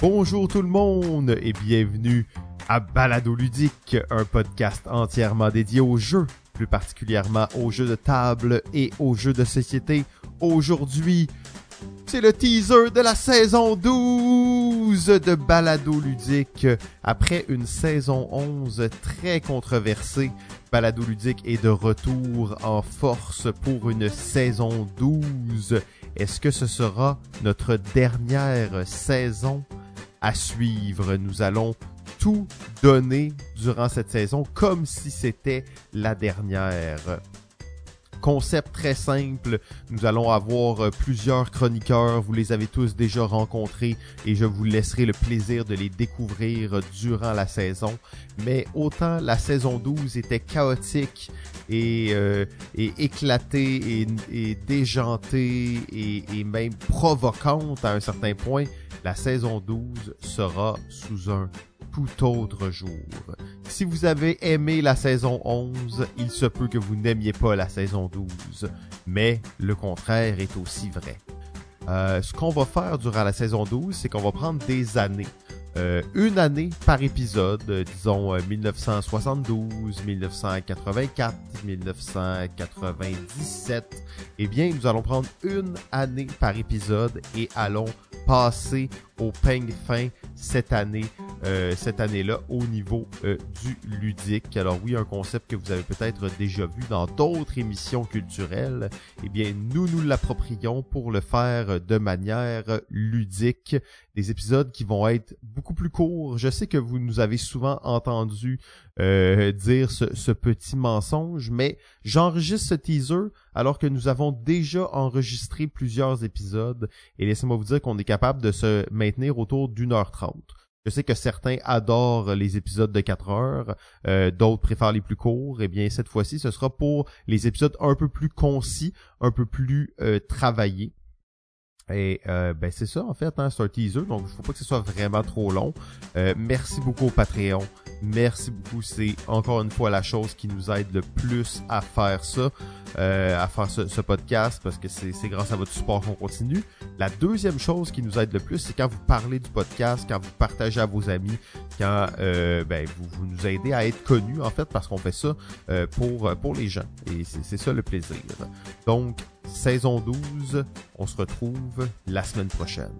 Bonjour tout le monde et bienvenue à Balado Ludique, un podcast entièrement dédié aux jeux, plus particulièrement aux jeux de table et aux jeux de société. Aujourd'hui, c'est le teaser de la saison 12 de Balado Ludique. Après une saison 11 très controversée, Balado Ludique est de retour en force pour une saison 12. Est-ce que ce sera notre dernière saison? À suivre? Nous allons tout donner durant cette saison comme si c'était la dernière. Concept très simple, nous allons avoir euh, plusieurs chroniqueurs, vous les avez tous déjà rencontrés et je vous laisserai le plaisir de les découvrir durant la saison. Mais autant la saison 12 était chaotique et, euh, éclatée et, déjantée et même provocante à un certain point, la saison 12 sera sous un tout autre jour. Si vous avez aimé la saison 11, il se peut que vous n'aimiez pas la saison 12, mais le contraire est aussi vrai. Euh, ce qu'on va faire durant la saison 12, c'est qu'on va prendre des années. Euh, une année par épisode, disons euh, 1972, 1984, 1997. Eh bien, nous allons prendre une année par épisode et allons passer au peigne fin cette année, euh, cette année-là au niveau euh, du ludique. Alors oui, un concept que vous avez peut-être déjà vu dans d'autres émissions culturelles. Eh bien, nous nous l'approprions pour le faire de manière ludique. Des épisodes qui vont être beaucoup plus courts. Je sais que vous nous avez souvent entendu euh, dire ce, ce petit mensonge, mais j'enregistre ce teaser alors que nous avons déjà enregistré plusieurs épisodes. Et laissez-moi vous dire qu'on est capable de se maintenir autour d'une heure trente. Je sais que certains adorent les épisodes de 4 heures, euh, d'autres préfèrent les plus courts. Eh bien, cette fois-ci, ce sera pour les épisodes un peu plus concis, un peu plus euh, travaillés. Et euh, ben c'est ça en fait, hein, c'est un teaser, donc il faut pas que ce soit vraiment trop long. Euh, merci beaucoup au Patreon, merci beaucoup, c'est encore une fois la chose qui nous aide le plus à faire ça, euh, à faire ce, podcast, parce que c'est grâce à votre support qu'on continue. La deuxième chose qui nous aide le plus, c'est quand vous parlez du podcast, quand vous partagez à vos amis, quand euh, ben, vous, nous aidez à être connus en fait, parce qu'on fait ça euh, pour pour les gens, et c'est ça le plaisir. Donc saison 12. On se retrouve la semaine prochaine.